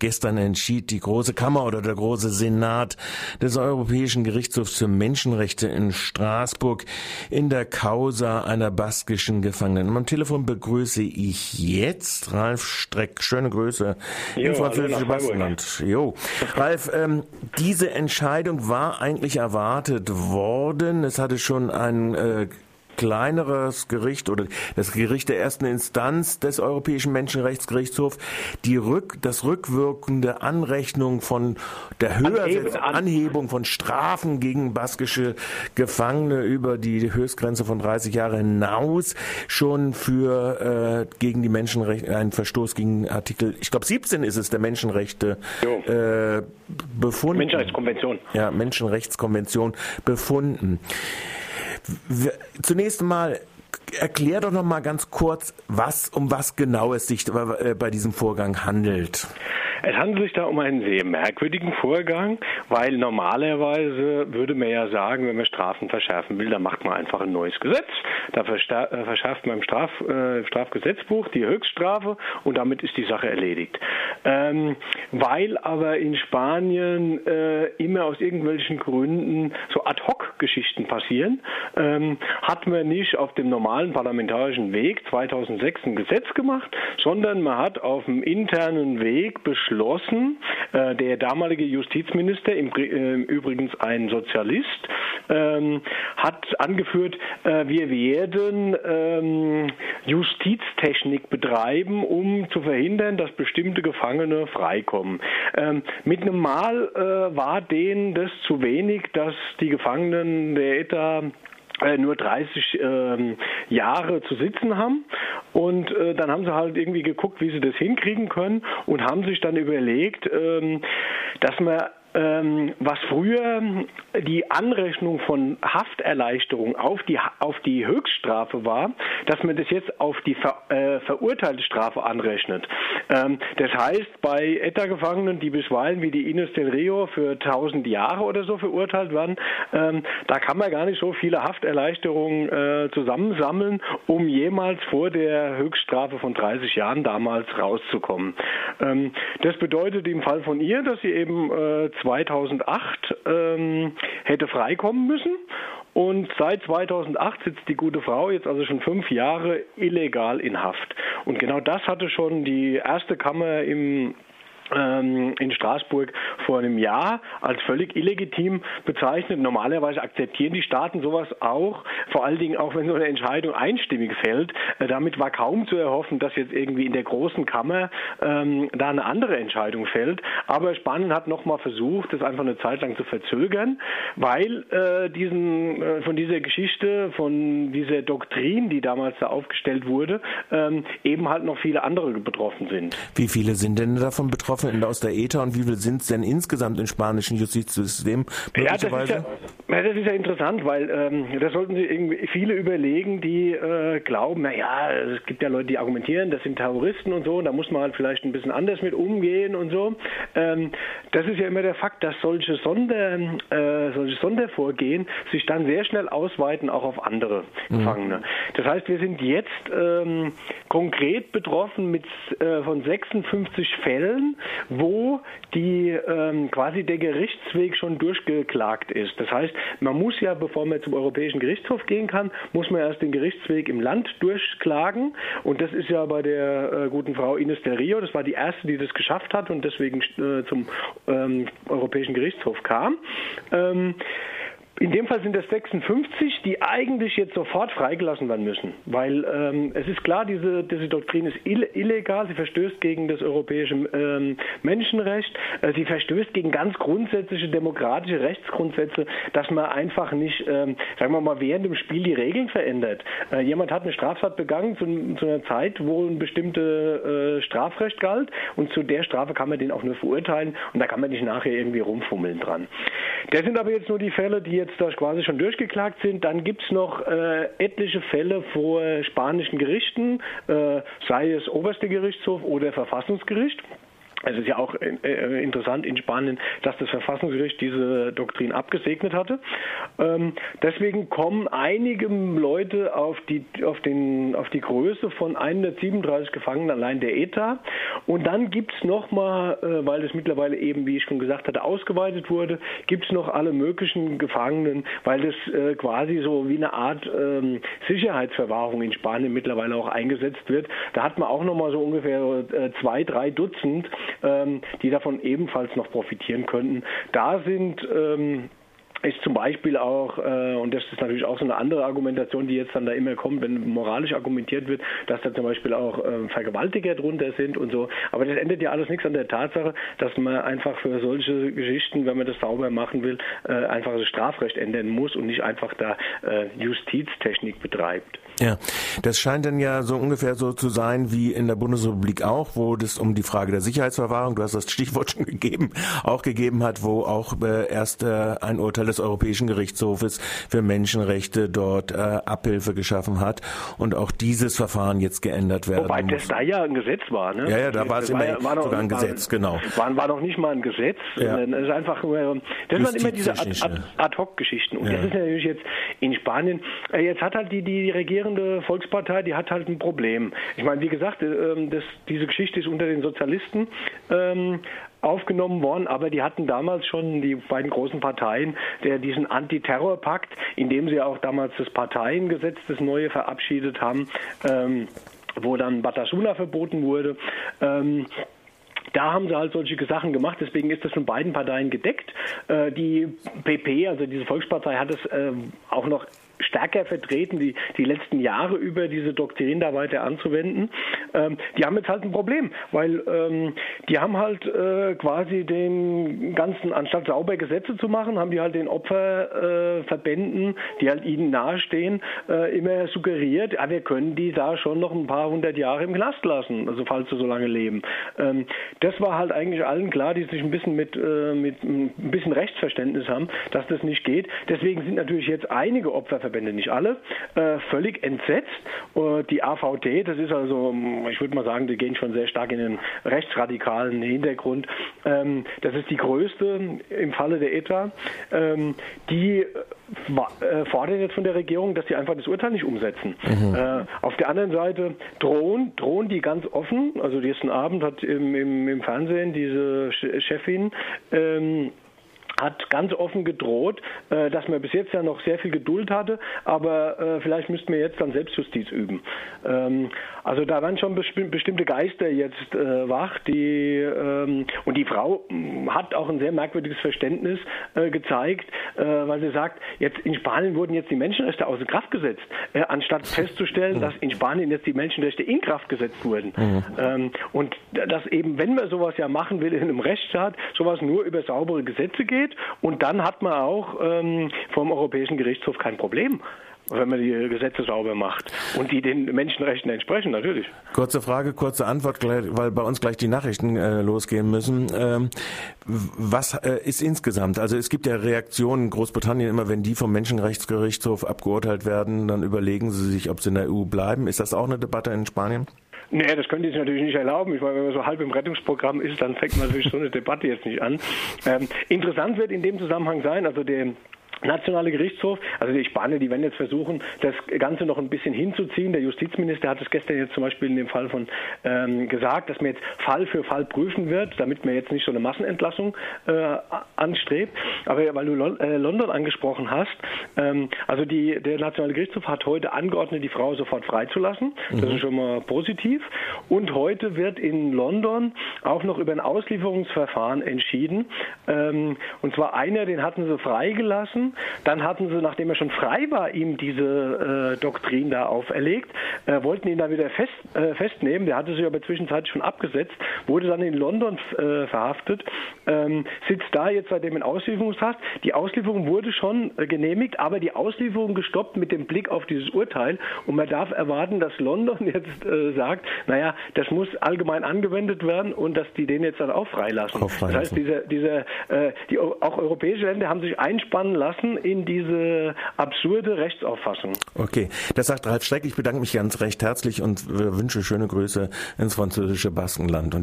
Gestern entschied die Große Kammer oder der Große Senat des Europäischen Gerichtshofs für Menschenrechte in Straßburg in der Causa einer baskischen Gefangenen. Am Telefon begrüße ich jetzt Ralf Streck. Schöne Grüße jo, im französischen Baskenland. Jo. Ralf, ähm, diese Entscheidung war eigentlich erwartet worden. Es hatte schon ein äh, kleineres Gericht oder das Gericht der ersten Instanz des Europäischen Menschenrechtsgerichtshofs die Rück, das rückwirkende Anrechnung von der Höhersetzung, Anhebung von Strafen gegen baskische Gefangene über die Höchstgrenze von 30 Jahre hinaus schon für äh, gegen die Menschenrechte, einen Verstoß gegen Artikel, ich glaube 17 ist es, der Menschenrechte äh, befunden. Menschenrechtskonvention. Ja, Menschenrechtskonvention befunden. Zunächst mal erklär doch noch mal ganz kurz, was um was genau es sich äh, bei diesem Vorgang handelt. Es handelt sich da um einen sehr merkwürdigen Vorgang, weil normalerweise würde man ja sagen, wenn man Strafen verschärfen will, dann macht man einfach ein neues Gesetz. Da äh, verschärft man im Straf, äh, Strafgesetzbuch die Höchststrafe und damit ist die Sache erledigt. Ähm, weil aber in Spanien äh, immer aus irgendwelchen Gründen so Ad-Hoc-Geschichten passieren, ähm, hat man nicht auf dem normalen parlamentarischen Weg 2006 ein Gesetz gemacht, sondern man hat auf dem internen Weg beschlossen, beschlossen. Äh, der damalige Justizminister, im, äh, übrigens ein Sozialist, ähm, hat angeführt, äh, wir werden ähm, Justiztechnik betreiben, um zu verhindern, dass bestimmte Gefangene freikommen. Ähm, mit einem Mal äh, war denen das zu wenig, dass die Gefangenen der ETA nur 30 ähm, Jahre zu sitzen haben. Und äh, dann haben sie halt irgendwie geguckt, wie sie das hinkriegen können und haben sich dann überlegt, ähm, dass man was früher die Anrechnung von Hafterleichterung auf die, auf die Höchststrafe war, dass man das jetzt auf die ver, äh, verurteilte Strafe anrechnet. Ähm, das heißt, bei ETA-Gefangenen, die bisweilen wie die Ines del Rio für 1000 Jahre oder so verurteilt werden, ähm, da kann man gar nicht so viele Hafterleichterungen äh, zusammensammeln, um jemals vor der Höchststrafe von 30 Jahren damals rauszukommen. Ähm, das bedeutet im Fall von ihr, dass sie eben äh, 2008 ähm, hätte freikommen müssen. Und seit 2008 sitzt die gute Frau jetzt also schon fünf Jahre illegal in Haft. Und genau das hatte schon die erste Kammer im in Straßburg vor einem Jahr als völlig illegitim bezeichnet. Normalerweise akzeptieren die Staaten sowas auch, vor allen Dingen auch wenn so eine Entscheidung einstimmig fällt. Äh, damit war kaum zu erhoffen, dass jetzt irgendwie in der großen Kammer ähm, da eine andere Entscheidung fällt. Aber Spanien hat nochmal versucht, das einfach eine Zeit lang zu verzögern, weil äh, diesen, äh, von dieser Geschichte, von dieser Doktrin, die damals da aufgestellt wurde, ähm, eben halt noch viele andere betroffen sind. Wie viele sind denn davon betroffen? Betroffenen aus der ETA und wie viele sind es denn insgesamt im spanischen Justizsystem? Ja das, ja, ja, das ist ja interessant, weil ähm, da sollten sich irgendwie viele überlegen, die äh, glauben, naja, es gibt ja Leute, die argumentieren, das sind Terroristen und so, und da muss man halt vielleicht ein bisschen anders mit umgehen und so. Ähm, das ist ja immer der Fakt, dass solche, Sonder, äh, solche Sondervorgehen sich dann sehr schnell ausweiten, auch auf andere mhm. Gefangene. Das heißt, wir sind jetzt ähm, konkret betroffen mit äh, von 56 Fällen, wo die ähm, quasi der Gerichtsweg schon durchgeklagt ist. Das heißt, man muss ja, bevor man zum Europäischen Gerichtshof gehen kann, muss man erst den Gerichtsweg im Land durchklagen. Und das ist ja bei der äh, guten Frau Ines del Rio, das war die erste, die das geschafft hat und deswegen äh, zum ähm, Europäischen Gerichtshof kam. Ähm, in dem Fall sind es 56, die eigentlich jetzt sofort freigelassen werden müssen, weil ähm, es ist klar, diese, diese Doktrin ist illegal, sie verstößt gegen das europäische ähm, Menschenrecht, äh, sie verstößt gegen ganz grundsätzliche demokratische Rechtsgrundsätze, dass man einfach nicht, ähm, sagen wir mal, während dem Spiel die Regeln verändert. Äh, jemand hat eine Straftat begangen zu, zu einer Zeit, wo ein bestimmtes äh, Strafrecht galt. Und zu der Strafe kann man den auch nur verurteilen. Und da kann man nicht nachher irgendwie rumfummeln dran. Das sind aber jetzt nur die Fälle, die jetzt da quasi schon durchgeklagt sind. Dann gibt es noch äh, etliche Fälle vor spanischen Gerichten, äh, sei es oberste Gerichtshof oder Verfassungsgericht. Es ist ja auch äh, äh, interessant in Spanien, dass das Verfassungsgericht diese Doktrin abgesegnet hatte. Ähm, deswegen kommen einige Leute auf die, auf, den, auf die Größe von 137 Gefangenen allein der ETA. Und dann gibt es nochmal, äh, weil es mittlerweile eben, wie ich schon gesagt hatte, ausgeweitet wurde, gibt es noch alle möglichen Gefangenen, weil das äh, quasi so wie eine Art ähm, Sicherheitsverwahrung in Spanien mittlerweile auch eingesetzt wird. Da hat man auch nochmal so ungefähr äh, zwei, drei Dutzend ähm, die davon ebenfalls noch profitieren könnten. Da sind ähm, ist zum Beispiel auch, äh, und das ist natürlich auch so eine andere Argumentation, die jetzt dann da immer kommt, wenn moralisch argumentiert wird, dass da zum Beispiel auch äh, Vergewaltiger drunter sind und so. Aber das ändert ja alles nichts an der Tatsache, dass man einfach für solche Geschichten, wenn man das sauber machen will, äh, einfach das Strafrecht ändern muss und nicht einfach da äh, Justiztechnik betreibt. Ja, das scheint dann ja so ungefähr so zu sein wie in der Bundesrepublik auch, wo das um die Frage der Sicherheitsverwahrung, du hast das Stichwort schon gegeben, auch gegeben hat, wo auch äh, erst äh, ein Urteil des Europäischen Gerichtshofes für Menschenrechte dort äh, Abhilfe geschaffen hat und auch dieses Verfahren jetzt geändert werden Wobei muss. das da ja ein Gesetz war, ne? Ja, ja, da war es immer war noch, sogar ein Gesetz, genau. War, war noch nicht mal ein Gesetz, ja. es ist einfach nur, das waren immer diese Ad-Hoc-Geschichten. und ja. das ist natürlich jetzt in Spanien, äh, jetzt hat halt die, die regierende Volkspartei, die hat halt ein Problem. Ich meine, wie gesagt, äh, das, diese Geschichte ist unter den Sozialisten ähm, aufgenommen worden, aber die hatten damals schon die beiden großen Parteien, der diesen Antiterrorpakt, in dem sie auch damals das Parteiengesetz, das neue verabschiedet haben, ähm, wo dann Batasuna verboten wurde. Ähm, da haben sie halt solche Sachen gemacht, deswegen ist das von beiden Parteien gedeckt. Äh, die PP, also diese Volkspartei, hat es äh, auch noch stärker vertreten, die, die letzten Jahre über diese Doktrin da weiter anzuwenden. Ähm, die haben jetzt halt ein Problem, weil ähm, die haben halt äh, quasi den ganzen, anstatt sauber Gesetze zu machen, haben die halt den Opferverbänden, äh, die halt ihnen nahestehen, äh, immer suggeriert, ja, wir können die da schon noch ein paar hundert Jahre im Knast lassen, also falls sie so lange leben. Ähm, das war halt eigentlich allen klar, die sich ein bisschen mit, äh, mit ein bisschen Rechtsverständnis haben, dass das nicht geht. Deswegen sind natürlich jetzt einige Opferverbände Verbände, nicht alle, äh, völlig entsetzt. Äh, die AVD, das ist also, ich würde mal sagen, die gehen schon sehr stark in den rechtsradikalen Hintergrund. Ähm, das ist die größte im Falle der ETA. Ähm, die äh, fordern jetzt von der Regierung, dass sie einfach das Urteil nicht umsetzen. Mhm. Äh, auf der anderen Seite drohen, drohen die ganz offen, also gestern Abend hat im, im, im Fernsehen diese Chefin ähm, hat ganz offen gedroht, äh, dass man bis jetzt ja noch sehr viel Geduld hatte, aber äh, vielleicht müssten wir jetzt dann Selbstjustiz üben. Ähm, also da waren schon bestimmte Geister jetzt äh, wach, die ähm, und die Frau hm, hat auch ein sehr merkwürdiges Verständnis gezeigt, weil sie sagt, jetzt in Spanien wurden jetzt die Menschenrechte außer Kraft gesetzt, anstatt festzustellen, mhm. dass in Spanien jetzt die Menschenrechte in Kraft gesetzt wurden. Mhm. Ähm, und dass eben, wenn man sowas ja machen will in einem Rechtsstaat, sowas nur über saubere Gesetze geht geht. Und dann hat man auch ähm, vom Europäischen Gerichtshof kein Problem wenn man die Gesetze sauber macht und die den Menschenrechten entsprechen, natürlich. Kurze Frage, kurze Antwort, weil bei uns gleich die Nachrichten äh, losgehen müssen. Ähm, was äh, ist insgesamt? Also es gibt ja Reaktionen in Großbritannien immer, wenn die vom Menschenrechtsgerichtshof abgeurteilt werden, dann überlegen sie sich, ob sie in der EU bleiben. Ist das auch eine Debatte in Spanien? Nee, das können die sich natürlich nicht erlauben. Ich meine, wenn man so halb im Rettungsprogramm ist, dann fängt man natürlich so eine Debatte jetzt nicht an. Ähm, interessant wird in dem Zusammenhang sein, also der nationale Gerichtshof, also die Spanier, die werden jetzt versuchen, das Ganze noch ein bisschen hinzuziehen. Der Justizminister hat es gestern jetzt zum Beispiel in dem Fall von ähm, gesagt, dass man jetzt Fall für Fall prüfen wird, damit man jetzt nicht so eine Massenentlassung äh, anstrebt. Aber weil du Lon äh, London angesprochen hast, ähm, also die, der nationale Gerichtshof hat heute angeordnet, die Frau sofort freizulassen. Das mhm. ist schon mal positiv. Und heute wird in London auch noch über ein Auslieferungsverfahren entschieden. Ähm, und zwar einer, den hatten sie freigelassen dann hatten sie, nachdem er schon frei war, ihm diese äh, Doktrin da auferlegt, äh, wollten ihn dann wieder fest, äh, festnehmen. Der hatte sich aber zwischenzeitlich schon abgesetzt, wurde dann in London äh, verhaftet, ähm, sitzt da jetzt seitdem in Auslieferungshaft. Die Auslieferung wurde schon äh, genehmigt, aber die Auslieferung gestoppt mit dem Blick auf dieses Urteil. Und man darf erwarten, dass London jetzt äh, sagt, naja, das muss allgemein angewendet werden und dass die den jetzt dann auch freilassen. Auch freilassen. Das heißt, diese, diese, die, auch europäische Länder haben sich einspannen lassen, lassen in diese absurde Rechtsauffassung. Okay, das sagt Ralf Streck. Ich bedanke mich ganz recht herzlich und wünsche schöne Grüße ins französische Baskenland. Und